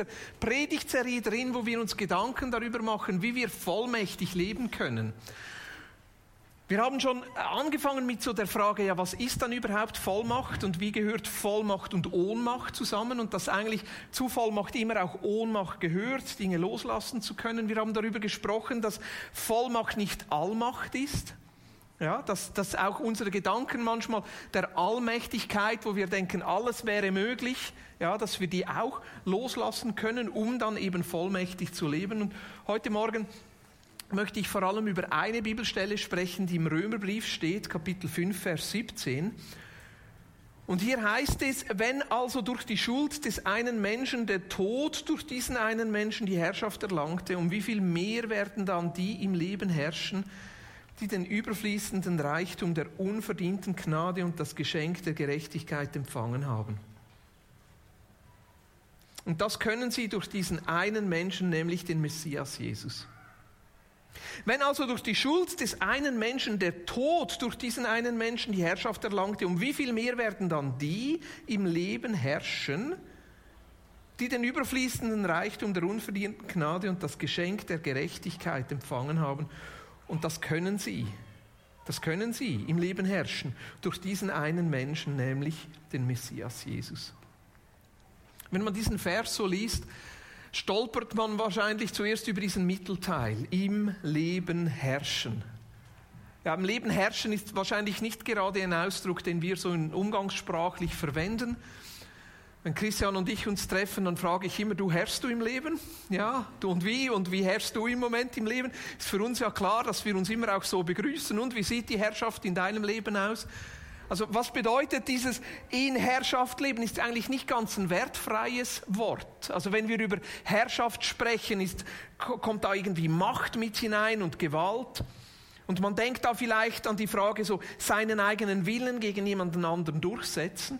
Dieser Predigtserie drin, wo wir uns Gedanken darüber machen, wie wir vollmächtig leben können. Wir haben schon angefangen mit so der Frage, ja, was ist dann überhaupt Vollmacht und wie gehört Vollmacht und Ohnmacht zusammen und dass eigentlich zu Vollmacht immer auch Ohnmacht gehört, Dinge loslassen zu können. Wir haben darüber gesprochen, dass Vollmacht nicht Allmacht ist. Ja, dass, dass auch unsere Gedanken manchmal der Allmächtigkeit, wo wir denken, alles wäre möglich, ja, dass wir die auch loslassen können, um dann eben vollmächtig zu leben. Und heute Morgen möchte ich vor allem über eine Bibelstelle sprechen, die im Römerbrief steht, Kapitel 5, Vers 17. Und hier heißt es, wenn also durch die Schuld des einen Menschen der Tod durch diesen einen Menschen die Herrschaft erlangte, um wie viel mehr werden dann die im Leben herrschen, die den überfließenden Reichtum der unverdienten Gnade und das Geschenk der Gerechtigkeit empfangen haben. Und das können sie durch diesen einen Menschen, nämlich den Messias Jesus. Wenn also durch die Schuld des einen Menschen der Tod durch diesen einen Menschen die Herrschaft erlangte, um wie viel mehr werden dann die im Leben herrschen, die den überfließenden Reichtum der unverdienten Gnade und das Geschenk der Gerechtigkeit empfangen haben. Und das können sie, das können sie im Leben herrschen, durch diesen einen Menschen, nämlich den Messias Jesus. Wenn man diesen Vers so liest, stolpert man wahrscheinlich zuerst über diesen Mittelteil, im Leben herrschen. Ja, im Leben herrschen ist wahrscheinlich nicht gerade ein Ausdruck, den wir so umgangssprachlich verwenden. Wenn Christian und ich uns treffen, dann frage ich immer, du herrschst du im Leben? Ja, du und wie? Und wie herrschst du im Moment im Leben? Ist für uns ja klar, dass wir uns immer auch so begrüßen. Und wie sieht die Herrschaft in deinem Leben aus? Also was bedeutet dieses in Herrschaft leben? Ist eigentlich nicht ganz ein wertfreies Wort. Also wenn wir über Herrschaft sprechen, ist, kommt da irgendwie Macht mit hinein und Gewalt. Und man denkt da vielleicht an die Frage so, seinen eigenen Willen gegen jemanden anderen durchsetzen.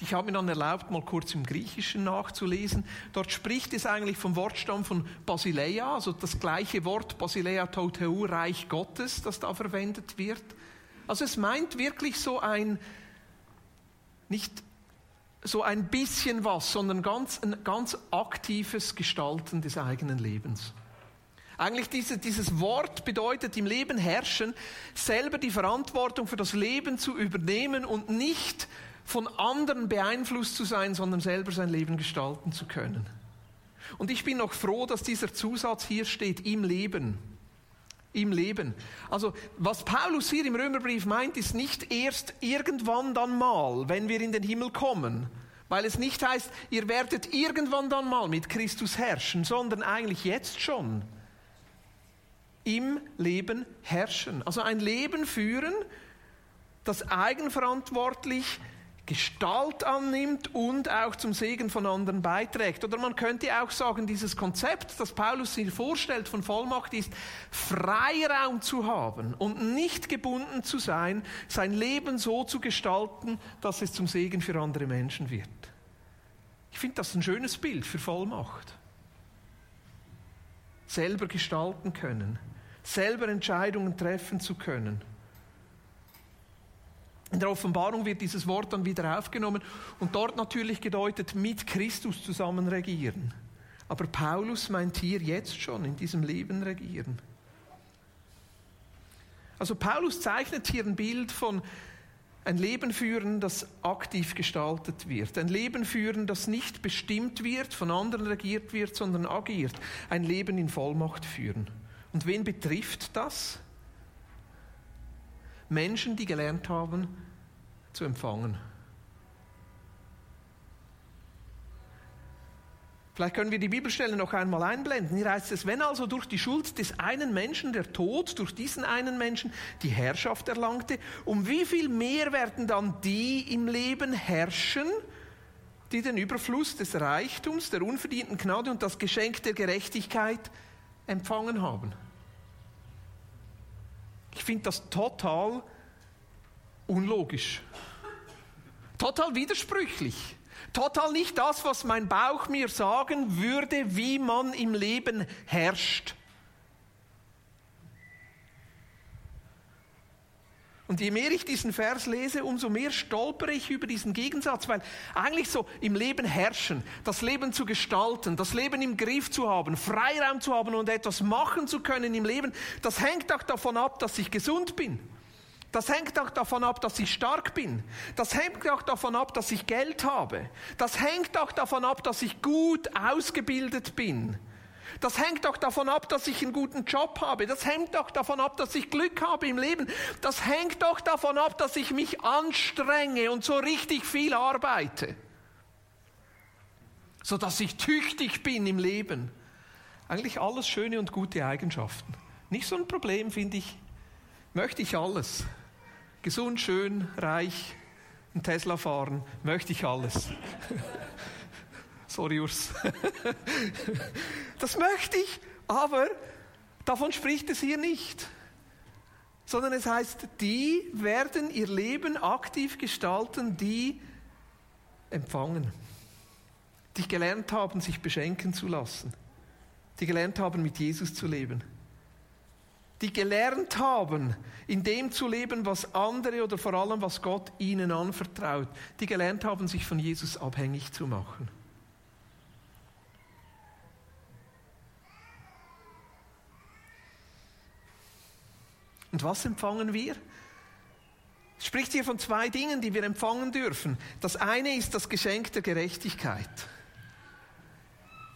Ich habe mir dann erlaubt, mal kurz im Griechischen nachzulesen. Dort spricht es eigentlich vom Wortstamm von Basileia, also das gleiche Wort Basileia Toteu, Reich Gottes, das da verwendet wird. Also es meint wirklich so ein, nicht so ein bisschen was, sondern ganz, ein ganz aktives Gestalten des eigenen Lebens. Eigentlich diese, dieses Wort bedeutet im Leben herrschen, selber die Verantwortung für das Leben zu übernehmen und nicht von anderen beeinflusst zu sein, sondern selber sein Leben gestalten zu können. Und ich bin noch froh, dass dieser Zusatz hier steht, im Leben im Leben. Also was Paulus hier im Römerbrief meint, ist nicht erst irgendwann dann mal, wenn wir in den Himmel kommen, weil es nicht heißt, ihr werdet irgendwann dann mal mit Christus herrschen, sondern eigentlich jetzt schon im Leben herrschen. Also ein Leben führen, das eigenverantwortlich Gestalt annimmt und auch zum Segen von anderen beiträgt. Oder man könnte auch sagen, dieses Konzept, das Paulus hier vorstellt von Vollmacht, ist Freiraum zu haben und nicht gebunden zu sein, sein Leben so zu gestalten, dass es zum Segen für andere Menschen wird. Ich finde das ein schönes Bild für Vollmacht. Selber gestalten können, selber Entscheidungen treffen zu können in der Offenbarung wird dieses Wort dann wieder aufgenommen und dort natürlich gedeutet, mit Christus zusammen regieren. Aber Paulus meint hier jetzt schon in diesem Leben regieren. Also Paulus zeichnet hier ein Bild von ein Leben führen, das aktiv gestaltet wird. Ein Leben führen, das nicht bestimmt wird, von anderen regiert wird, sondern agiert. Ein Leben in Vollmacht führen. Und wen betrifft das? Menschen, die gelernt haben zu empfangen. Vielleicht können wir die Bibelstelle noch einmal einblenden. Hier heißt es, wenn also durch die Schuld des einen Menschen der Tod durch diesen einen Menschen die Herrschaft erlangte, um wie viel mehr werden dann die im Leben herrschen, die den Überfluss des Reichtums, der unverdienten Gnade und das Geschenk der Gerechtigkeit empfangen haben? Ich finde das total unlogisch. Total widersprüchlich. Total nicht das, was mein Bauch mir sagen würde, wie man im Leben herrscht. Und je mehr ich diesen Vers lese, umso mehr stolpere ich über diesen Gegensatz, weil eigentlich so im Leben herrschen, das Leben zu gestalten, das Leben im Griff zu haben, Freiraum zu haben und etwas machen zu können im Leben, das hängt auch davon ab, dass ich gesund bin. Das hängt auch davon ab, dass ich stark bin. Das hängt auch davon ab, dass ich Geld habe. Das hängt auch davon ab, dass ich gut ausgebildet bin. Das hängt auch davon ab, dass ich einen guten Job habe. Das hängt auch davon ab, dass ich Glück habe im Leben. Das hängt auch davon ab, dass ich mich anstrenge und so richtig viel arbeite. So dass ich tüchtig bin im Leben. Eigentlich alles schöne und gute Eigenschaften. Nicht so ein Problem, finde ich. Möchte ich alles. Gesund, schön, reich, ein Tesla fahren, möchte ich alles. Sorry, Urs. das möchte ich, aber davon spricht es hier nicht. Sondern es heißt, die werden ihr Leben aktiv gestalten, die empfangen. Die gelernt haben, sich beschenken zu lassen. Die gelernt haben, mit Jesus zu leben. Die gelernt haben, in dem zu leben, was andere oder vor allem, was Gott ihnen anvertraut. Die gelernt haben, sich von Jesus abhängig zu machen. Und was empfangen wir? Es spricht hier von zwei Dingen, die wir empfangen dürfen. Das eine ist das Geschenk der Gerechtigkeit.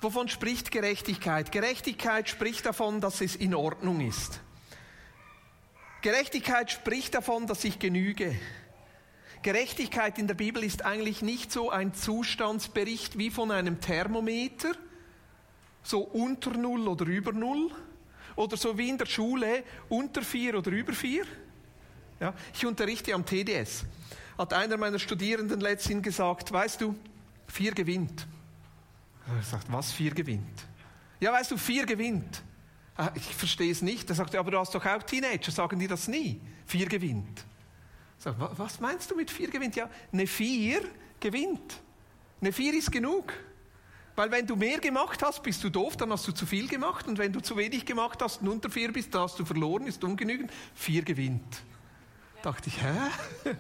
Wovon spricht Gerechtigkeit? Gerechtigkeit spricht davon, dass es in Ordnung ist. Gerechtigkeit spricht davon, dass ich genüge. Gerechtigkeit in der Bibel ist eigentlich nicht so ein Zustandsbericht wie von einem Thermometer, so unter Null oder über Null, oder so wie in der Schule unter vier oder über vier. Ja, ich unterrichte am TDS. Hat einer meiner Studierenden letztens gesagt, weißt du, vier gewinnt. Er sagt, was vier gewinnt? Ja, weißt du, vier gewinnt. Ah, ich verstehe es nicht. Er sagt, aber du hast doch auch Teenager, sagen die das nie. Vier gewinnt. Sag, was meinst du mit vier gewinnt? Ja, eine vier gewinnt. Eine vier ist genug. Weil wenn du mehr gemacht hast, bist du doof, dann hast du zu viel gemacht. Und wenn du zu wenig gemacht hast und unter vier bist, dann hast du verloren, ist ungenügend. Vier gewinnt. Ja. Dachte ich, hä?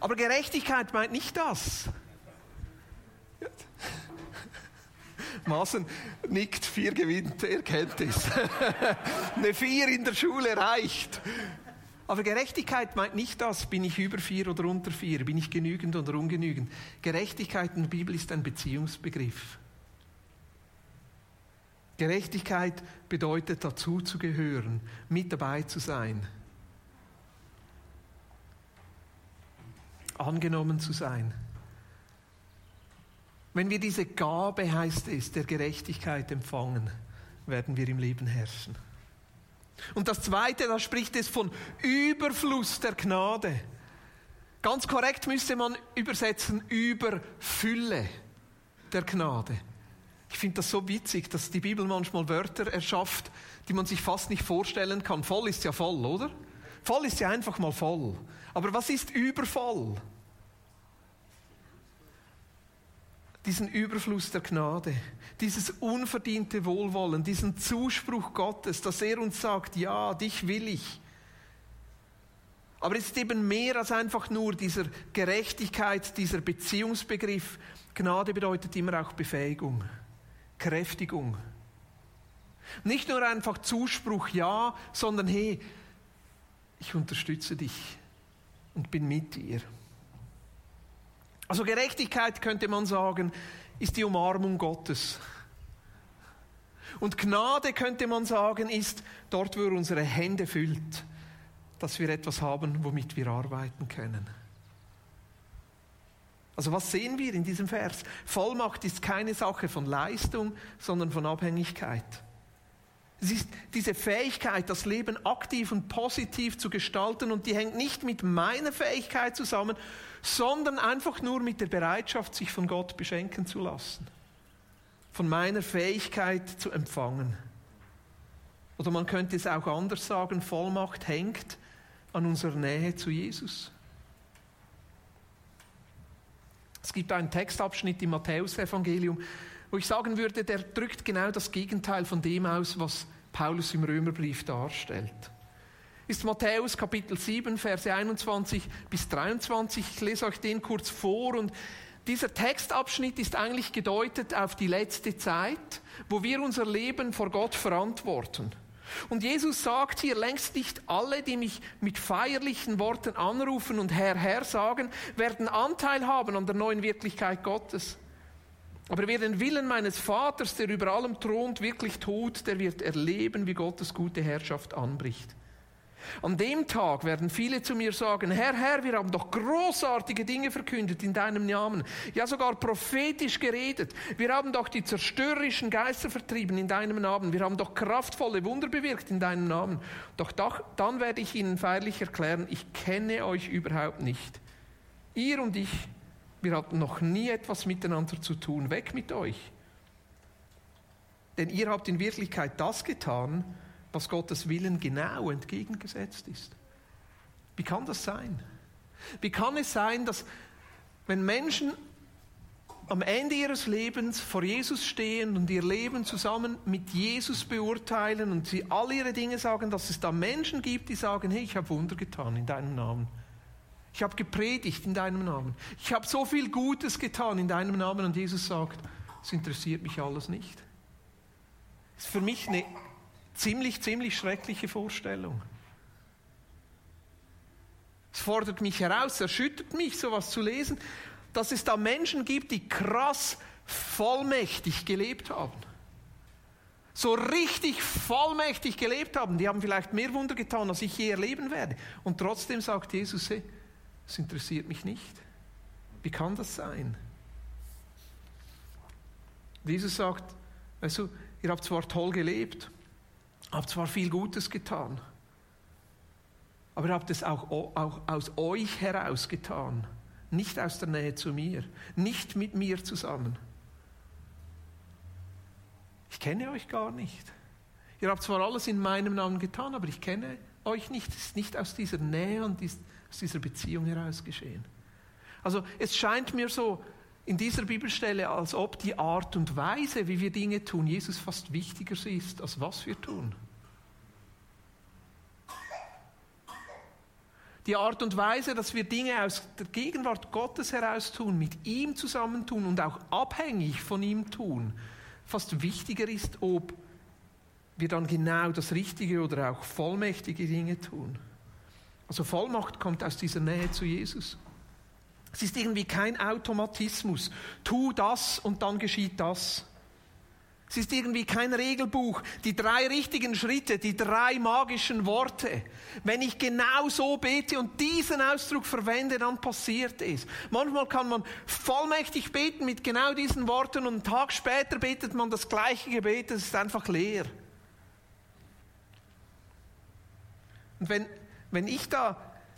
Aber Gerechtigkeit meint nicht das. Maßen nickt, vier gewinnt, er kennt es. Eine vier in der Schule reicht. Aber Gerechtigkeit meint nicht das, bin ich über vier oder unter vier, bin ich genügend oder ungenügend. Gerechtigkeit in der Bibel ist ein Beziehungsbegriff. Gerechtigkeit bedeutet dazu zu gehören, mit dabei zu sein, angenommen zu sein. Wenn wir diese Gabe, heißt es, der Gerechtigkeit empfangen, werden wir im Leben herrschen. Und das Zweite, da spricht es von Überfluss der Gnade. Ganz korrekt müsste man übersetzen Überfülle der Gnade. Ich finde das so witzig, dass die Bibel manchmal Wörter erschafft, die man sich fast nicht vorstellen kann. Voll ist ja voll, oder? Voll ist ja einfach mal voll. Aber was ist übervoll? Diesen Überfluss der Gnade, dieses unverdiente Wohlwollen, diesen Zuspruch Gottes, dass er uns sagt, ja, dich will ich. Aber es ist eben mehr als einfach nur dieser Gerechtigkeit, dieser Beziehungsbegriff. Gnade bedeutet immer auch Befähigung, Kräftigung. Nicht nur einfach Zuspruch, ja, sondern hey, ich unterstütze dich und bin mit dir. Also Gerechtigkeit könnte man sagen, ist die Umarmung Gottes. Und Gnade könnte man sagen, ist dort, wo er unsere Hände füllt, dass wir etwas haben, womit wir arbeiten können. Also was sehen wir in diesem Vers? Vollmacht ist keine Sache von Leistung, sondern von Abhängigkeit. Es ist diese Fähigkeit, das Leben aktiv und positiv zu gestalten und die hängt nicht mit meiner Fähigkeit zusammen, sondern einfach nur mit der Bereitschaft, sich von Gott beschenken zu lassen, von meiner Fähigkeit zu empfangen. Oder man könnte es auch anders sagen, Vollmacht hängt an unserer Nähe zu Jesus. Es gibt einen Textabschnitt im Matthäusevangelium, wo ich sagen würde, der drückt genau das Gegenteil von dem aus, was Paulus im Römerbrief darstellt. ist Matthäus Kapitel 7, Verse 21 bis 23. Ich lese euch den kurz vor und dieser Textabschnitt ist eigentlich gedeutet auf die letzte Zeit, wo wir unser Leben vor Gott verantworten. Und Jesus sagt hier längst nicht alle, die mich mit feierlichen Worten anrufen und Herr, Herr sagen, werden Anteil haben an der neuen Wirklichkeit Gottes. Aber wer den Willen meines Vaters, der über allem thront, wirklich tut, der wird erleben, wie Gottes gute Herrschaft anbricht. An dem Tag werden viele zu mir sagen, Herr, Herr, wir haben doch großartige Dinge verkündet in deinem Namen, ja sogar prophetisch geredet. Wir haben doch die zerstörerischen Geister vertrieben in deinem Namen. Wir haben doch kraftvolle Wunder bewirkt in deinem Namen. Doch dann werde ich ihnen feierlich erklären, ich kenne euch überhaupt nicht. Ihr und ich, wir hatten noch nie etwas miteinander zu tun. Weg mit euch. Denn ihr habt in Wirklichkeit das getan, was Gottes Willen genau entgegengesetzt ist. Wie kann das sein? Wie kann es sein, dass wenn Menschen am Ende ihres Lebens vor Jesus stehen und ihr Leben zusammen mit Jesus beurteilen und sie all ihre Dinge sagen, dass es da Menschen gibt, die sagen, hey, ich habe Wunder getan in deinem Namen. Ich habe gepredigt in deinem Namen. Ich habe so viel Gutes getan in deinem Namen und Jesus sagt, es interessiert mich alles nicht. Das ist für mich eine ziemlich, ziemlich schreckliche Vorstellung. Es fordert mich heraus, erschüttert mich, sowas zu lesen, dass es da Menschen gibt, die krass vollmächtig gelebt haben. So richtig vollmächtig gelebt haben. Die haben vielleicht mehr Wunder getan, als ich je erleben werde. Und trotzdem sagt Jesus, hey, es interessiert mich nicht. Wie kann das sein? Jesus sagt, also, ihr habt zwar toll gelebt, habe zwar viel Gutes getan, aber ihr habt es auch, auch aus euch heraus getan, nicht aus der Nähe zu mir, nicht mit mir zusammen. Ich kenne euch gar nicht. Ihr habt zwar alles in meinem Namen getan, aber ich kenne euch nicht. Es ist nicht aus dieser Nähe und aus dieser Beziehung heraus geschehen. Also es scheint mir so, in dieser Bibelstelle, als ob die Art und Weise, wie wir Dinge tun, Jesus fast wichtiger ist, als was wir tun. Die Art und Weise, dass wir Dinge aus der Gegenwart Gottes heraus tun, mit ihm zusammentun und auch abhängig von ihm tun, fast wichtiger ist, ob wir dann genau das Richtige oder auch vollmächtige Dinge tun. Also Vollmacht kommt aus dieser Nähe zu Jesus. Es ist irgendwie kein Automatismus. Tu das und dann geschieht das. Es ist irgendwie kein Regelbuch. Die drei richtigen Schritte, die drei magischen Worte. Wenn ich genau so bete und diesen Ausdruck verwende, dann passiert es. Manchmal kann man vollmächtig beten mit genau diesen Worten und einen Tag später betet man das gleiche Gebet, es ist einfach leer. Und wenn, wenn ich da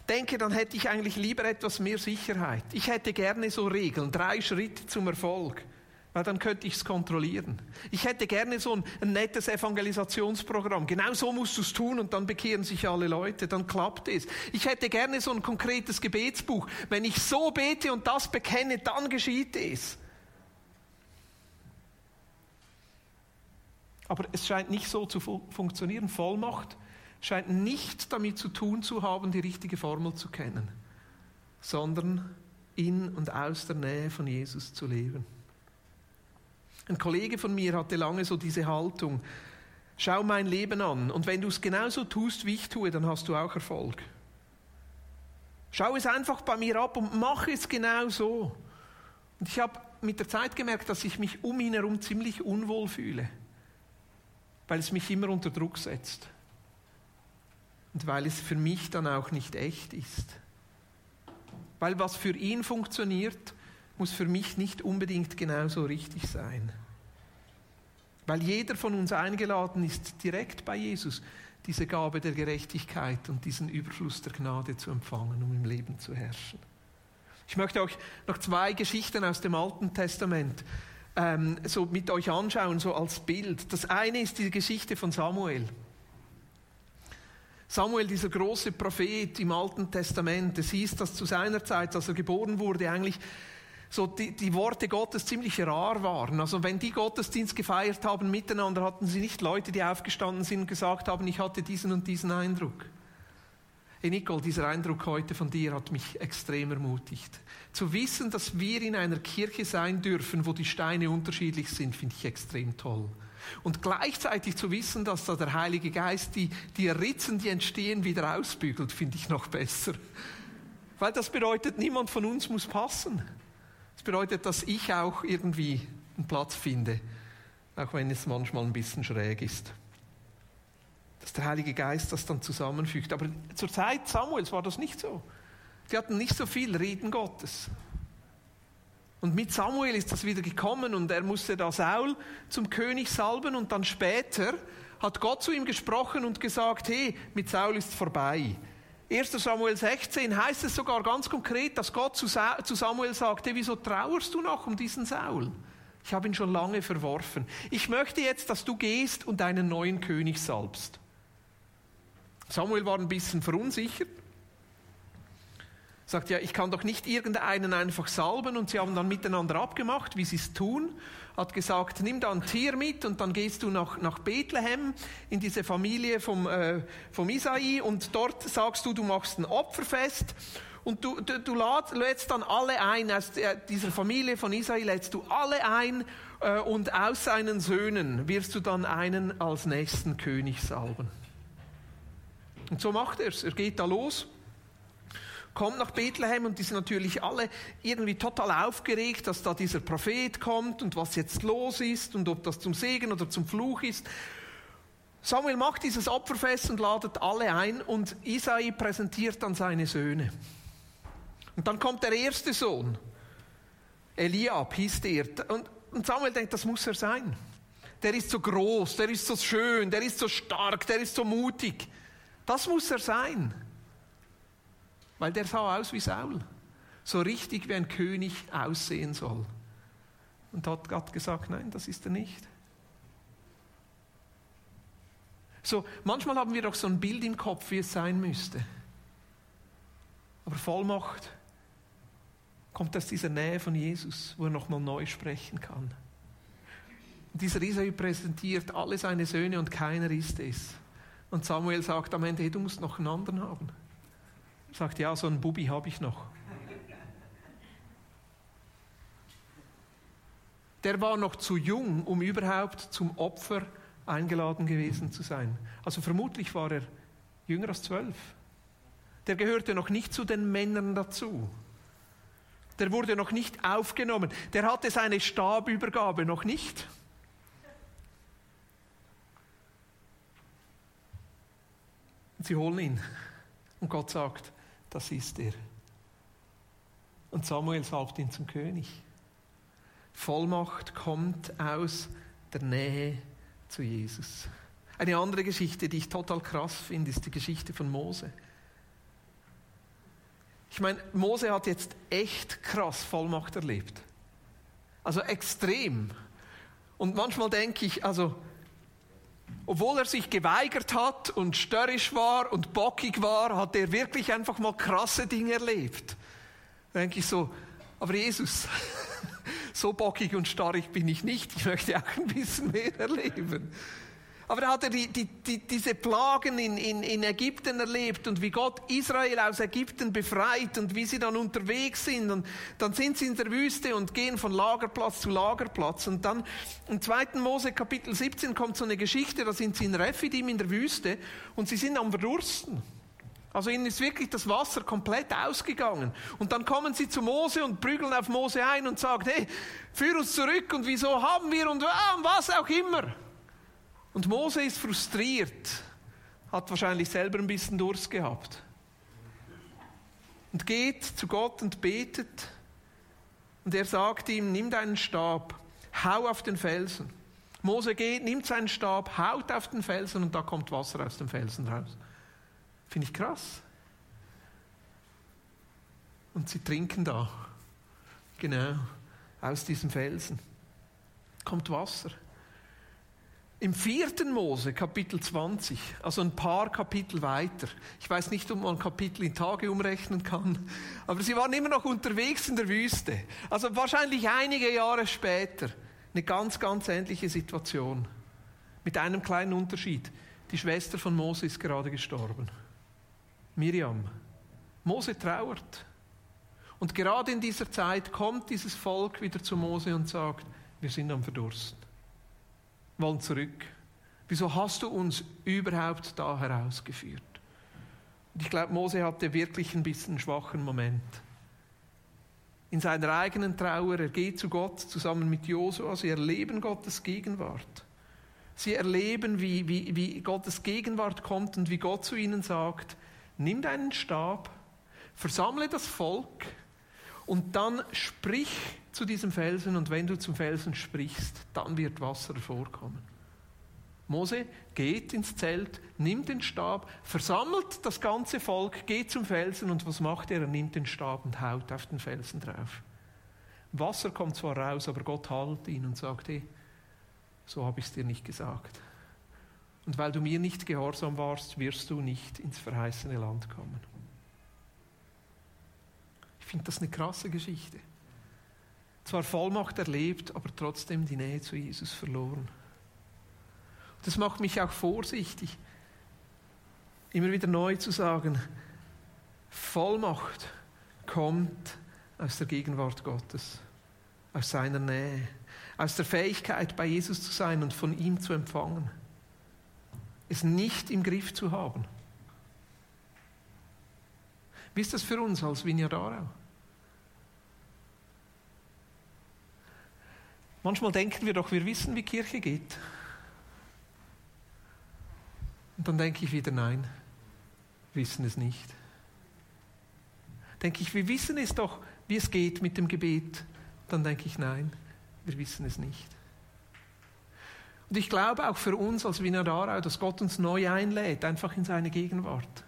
denke, dann hätte ich eigentlich lieber etwas mehr Sicherheit. Ich hätte gerne so Regeln, drei Schritte zum Erfolg, weil dann könnte ich es kontrollieren. Ich hätte gerne so ein, ein nettes Evangelisationsprogramm. Genau so musst du es tun und dann bekehren sich alle Leute, dann klappt es. Ich hätte gerne so ein konkretes Gebetsbuch. Wenn ich so bete und das bekenne, dann geschieht es. Aber es scheint nicht so zu funktionieren. Vollmacht scheint nicht damit zu tun zu haben, die richtige Formel zu kennen, sondern in und aus der Nähe von Jesus zu leben. Ein Kollege von mir hatte lange so diese Haltung, schau mein Leben an und wenn du es genauso tust, wie ich tue, dann hast du auch Erfolg. Schau es einfach bei mir ab und mach es genau so. Und ich habe mit der Zeit gemerkt, dass ich mich um ihn herum ziemlich unwohl fühle, weil es mich immer unter Druck setzt und weil es für mich dann auch nicht echt ist. Weil was für ihn funktioniert, muss für mich nicht unbedingt genauso richtig sein. Weil jeder von uns eingeladen ist, direkt bei Jesus diese Gabe der Gerechtigkeit und diesen Überfluss der Gnade zu empfangen, um im Leben zu herrschen. Ich möchte euch noch zwei Geschichten aus dem Alten Testament ähm, so mit euch anschauen, so als Bild. Das eine ist die Geschichte von Samuel. Samuel, dieser große Prophet im Alten Testament, es hieß, dass zu seiner Zeit, als er geboren wurde, eigentlich so die, die, Worte Gottes ziemlich rar waren. Also wenn die Gottesdienst gefeiert haben miteinander, hatten sie nicht Leute, die aufgestanden sind und gesagt haben, ich hatte diesen und diesen Eindruck. Hey Nicole, dieser Eindruck heute von dir hat mich extrem ermutigt. Zu wissen, dass wir in einer Kirche sein dürfen, wo die Steine unterschiedlich sind, finde ich extrem toll. Und gleichzeitig zu wissen, dass da der Heilige Geist die, die Ritzen, die entstehen, wieder ausbügelt, finde ich noch besser. Weil das bedeutet, niemand von uns muss passen. Das bedeutet, dass ich auch irgendwie einen Platz finde, auch wenn es manchmal ein bisschen schräg ist. Dass der Heilige Geist das dann zusammenfügt. Aber zur Zeit Samuels war das nicht so. Die hatten nicht so viel Reden Gottes. Und mit Samuel ist das wieder gekommen und er musste da Saul zum König salben und dann später hat Gott zu ihm gesprochen und gesagt, hey, mit Saul ist vorbei. 1. Samuel 16 heißt es sogar ganz konkret, dass Gott zu Samuel sagte, wieso trauerst du noch um diesen Saul? Ich habe ihn schon lange verworfen. Ich möchte jetzt, dass du gehst und einen neuen König salbst. Samuel war ein bisschen verunsichert sagt, ja, ich kann doch nicht irgendeinen einfach salben und sie haben dann miteinander abgemacht, wie sie es tun. Hat gesagt, nimm da ein Tier mit und dann gehst du nach, nach Bethlehem in diese Familie vom, äh, vom Isai und dort sagst du, du machst ein Opferfest und du, du, du lädst dann alle ein, aus dieser Familie von Isai lädst du alle ein äh, und aus seinen Söhnen wirst du dann einen als nächsten König salben. Und so macht er es. Er geht da los kommt nach Bethlehem und die sind natürlich alle irgendwie total aufgeregt, dass da dieser Prophet kommt und was jetzt los ist und ob das zum Segen oder zum Fluch ist. Samuel macht dieses Opferfest und ladet alle ein und Isai präsentiert dann seine Söhne. Und dann kommt der erste Sohn, Eliab hieß der. Und, und Samuel denkt, das muss er sein. Der ist so groß, der ist so schön, der ist so stark, der ist so mutig. Das muss er sein. Weil der sah aus wie Saul. So richtig wie ein König aussehen soll. Und hat Gott gesagt, nein, das ist er nicht. So, manchmal haben wir doch so ein Bild im Kopf, wie es sein müsste. Aber Vollmacht kommt aus dieser Nähe von Jesus, wo er nochmal neu sprechen kann. Und dieser Isai präsentiert alle seine Söhne und keiner ist es. Und Samuel sagt am Ende, hey, du musst noch einen anderen haben. Sagt, ja, so einen Bubi habe ich noch. Der war noch zu jung, um überhaupt zum Opfer eingeladen gewesen zu sein. Also vermutlich war er jünger als zwölf. Der gehörte noch nicht zu den Männern dazu. Der wurde noch nicht aufgenommen. Der hatte seine Stabübergabe noch nicht. Und sie holen ihn. Und Gott sagt, das ist er. Und Samuel salbt ihn zum König. Vollmacht kommt aus der Nähe zu Jesus. Eine andere Geschichte, die ich total krass finde, ist die Geschichte von Mose. Ich meine, Mose hat jetzt echt krass Vollmacht erlebt. Also extrem. Und manchmal denke ich, also obwohl er sich geweigert hat und störrisch war und bockig war, hat er wirklich einfach mal krasse Dinge erlebt. Da denke ich so, aber Jesus, so bockig und starrig bin ich nicht, ich möchte auch ein bisschen mehr erleben. Aber da hat er die, die, die, diese Plagen in, in, in Ägypten erlebt und wie Gott Israel aus Ägypten befreit und wie sie dann unterwegs sind. Und dann sind sie in der Wüste und gehen von Lagerplatz zu Lagerplatz. Und dann im 2. Mose Kapitel 17 kommt so eine Geschichte, da sind sie in Rephidim in der Wüste und sie sind am Verdursten. Also ihnen ist wirklich das Wasser komplett ausgegangen. Und dann kommen sie zu Mose und prügeln auf Mose ein und sagen, hey, führ uns zurück und wieso haben wir und was auch immer. Und Mose ist frustriert, hat wahrscheinlich selber ein bisschen Durst gehabt. Und geht zu Gott und betet. Und er sagt ihm, nimm deinen Stab, hau auf den Felsen. Mose geht, nimmt seinen Stab, haut auf den Felsen und da kommt Wasser aus dem Felsen raus. Finde ich krass. Und sie trinken da. Genau, aus diesem Felsen kommt Wasser. Im vierten Mose, Kapitel 20, also ein paar Kapitel weiter, ich weiß nicht, ob man Kapitel in Tage umrechnen kann, aber sie waren immer noch unterwegs in der Wüste. Also wahrscheinlich einige Jahre später, eine ganz, ganz ähnliche Situation. Mit einem kleinen Unterschied. Die Schwester von Mose ist gerade gestorben. Miriam. Mose trauert. Und gerade in dieser Zeit kommt dieses Volk wieder zu Mose und sagt, wir sind am Verdursten, wollen zurück. Wieso hast du uns überhaupt da herausgeführt? Und ich glaube, Mose hatte wirklich ein bisschen einen schwachen Moment. In seiner eigenen Trauer, er geht zu Gott zusammen mit Josua, sie erleben Gottes Gegenwart. Sie erleben, wie, wie, wie Gottes Gegenwart kommt und wie Gott zu ihnen sagt, nimm deinen Stab, versammle das Volk und dann sprich zu diesem Felsen und wenn du zum Felsen sprichst, dann wird Wasser hervorkommen. Mose geht ins Zelt, nimmt den Stab, versammelt das ganze Volk, geht zum Felsen und was macht er? Er nimmt den Stab und haut auf den Felsen drauf. Wasser kommt zwar raus, aber Gott hält ihn und sagt, hey, so habe ich es dir nicht gesagt. Und weil du mir nicht gehorsam warst, wirst du nicht ins verheißene Land kommen finde das eine krasse Geschichte. Zwar Vollmacht erlebt, aber trotzdem die Nähe zu Jesus verloren. Das macht mich auch vorsichtig, immer wieder neu zu sagen, Vollmacht kommt aus der Gegenwart Gottes, aus seiner Nähe, aus der Fähigkeit, bei Jesus zu sein und von ihm zu empfangen, es nicht im Griff zu haben. Wie ist das für uns als Vineyard Manchmal denken wir doch, wir wissen, wie Kirche geht. Und dann denke ich wieder, nein, wissen es nicht. Denke ich, wir wissen es doch, wie es geht mit dem Gebet. Dann denke ich, nein, wir wissen es nicht. Und ich glaube auch für uns als Wiener Aarau, dass Gott uns neu einlädt, einfach in seine Gegenwart.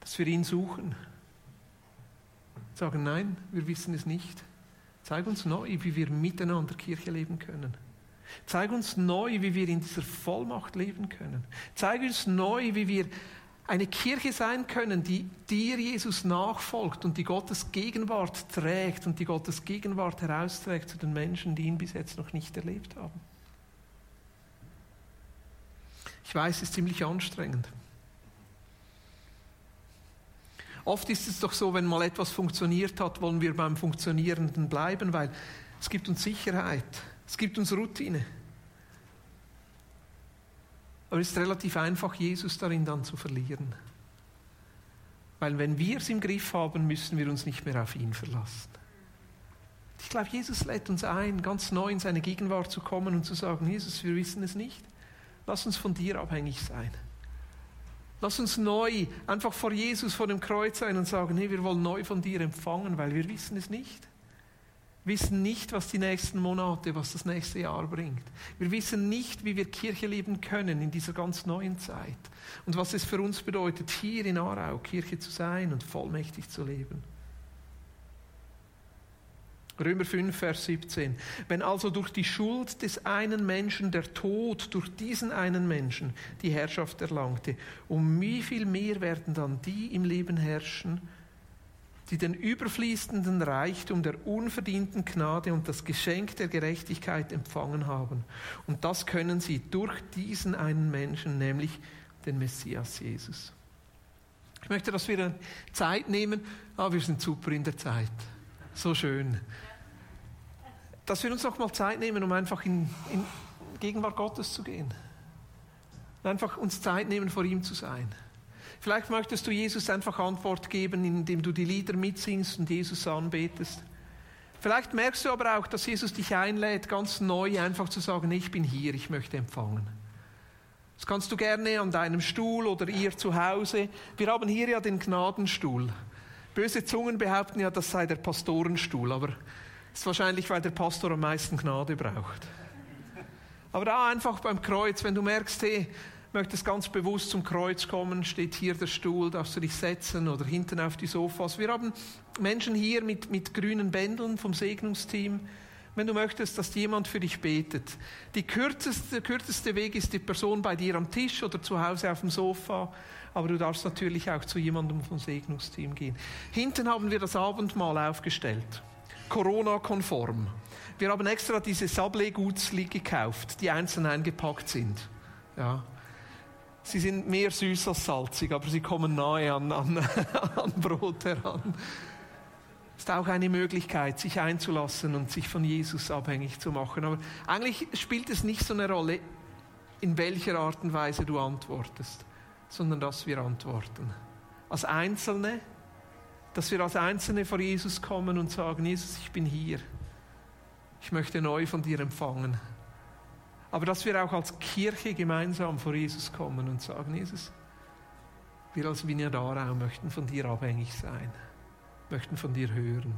Dass wir ihn suchen. Sagen, nein, wir wissen es nicht. Zeig uns neu, wie wir miteinander Kirche leben können. Zeig uns neu, wie wir in dieser Vollmacht leben können. Zeig uns neu, wie wir eine Kirche sein können, die dir, Jesus, nachfolgt und die Gottes Gegenwart trägt und die Gottes Gegenwart herausträgt zu den Menschen, die ihn bis jetzt noch nicht erlebt haben. Ich weiß, es ist ziemlich anstrengend. Oft ist es doch so, wenn mal etwas funktioniert hat, wollen wir beim Funktionierenden bleiben, weil es gibt uns Sicherheit, es gibt uns Routine. Aber es ist relativ einfach, Jesus darin dann zu verlieren. Weil wenn wir es im Griff haben, müssen wir uns nicht mehr auf ihn verlassen. Ich glaube, Jesus lädt uns ein, ganz neu in seine Gegenwart zu kommen und zu sagen, Jesus, wir wissen es nicht. Lass uns von dir abhängig sein. Lass uns neu einfach vor Jesus, vor dem Kreuz sein und sagen, hey, wir wollen neu von dir empfangen, weil wir wissen es nicht. Wir wissen nicht, was die nächsten Monate, was das nächste Jahr bringt. Wir wissen nicht, wie wir Kirche leben können in dieser ganz neuen Zeit. Und was es für uns bedeutet, hier in Aarau Kirche zu sein und vollmächtig zu leben. Römer 5, Vers 17. Wenn also durch die Schuld des einen Menschen der Tod durch diesen einen Menschen die Herrschaft erlangte, um wie viel mehr werden dann die im Leben herrschen, die den überfließenden Reichtum der unverdienten Gnade und das Geschenk der Gerechtigkeit empfangen haben. Und das können sie durch diesen einen Menschen, nämlich den Messias Jesus. Ich möchte, dass wir Zeit nehmen. Ah, wir sind super in der Zeit. So schön dass wir uns noch mal Zeit nehmen, um einfach in, in Gegenwart Gottes zu gehen. Einfach uns Zeit nehmen, vor ihm zu sein. Vielleicht möchtest du Jesus einfach Antwort geben, indem du die Lieder mitsingst und Jesus anbetest. Vielleicht merkst du aber auch, dass Jesus dich einlädt, ganz neu einfach zu sagen, ich bin hier, ich möchte empfangen. Das kannst du gerne an deinem Stuhl oder ihr zu Hause. Wir haben hier ja den Gnadenstuhl. Böse Zungen behaupten ja, das sei der Pastorenstuhl, aber ist wahrscheinlich, weil der Pastor am meisten Gnade braucht. Aber da einfach beim Kreuz, wenn du merkst, hey, möchtest ganz bewusst zum Kreuz kommen, steht hier der Stuhl, darfst du dich setzen oder hinten auf die Sofas. Wir haben Menschen hier mit, mit grünen Bändeln vom Segnungsteam. Wenn du möchtest, dass jemand für dich betet. Die kürzeste, der kürzeste Weg ist die Person bei dir am Tisch oder zu Hause auf dem Sofa. Aber du darfst natürlich auch zu jemandem vom Segnungsteam gehen. Hinten haben wir das Abendmahl aufgestellt. Corona-konform. Wir haben extra diese Sablé-Gutzli gekauft, die einzeln eingepackt sind. Ja. Sie sind mehr süß als salzig, aber sie kommen nahe an, an, an Brot heran. Ist auch eine Möglichkeit, sich einzulassen und sich von Jesus abhängig zu machen. Aber eigentlich spielt es nicht so eine Rolle, in welcher Art und Weise du antwortest, sondern dass wir antworten. Als Einzelne, dass wir als Einzelne vor Jesus kommen und sagen, Jesus, ich bin hier. Ich möchte neu von dir empfangen. Aber dass wir auch als Kirche gemeinsam vor Jesus kommen und sagen, Jesus, wir als Vineyardaraum möchten von dir abhängig sein, möchten von dir hören.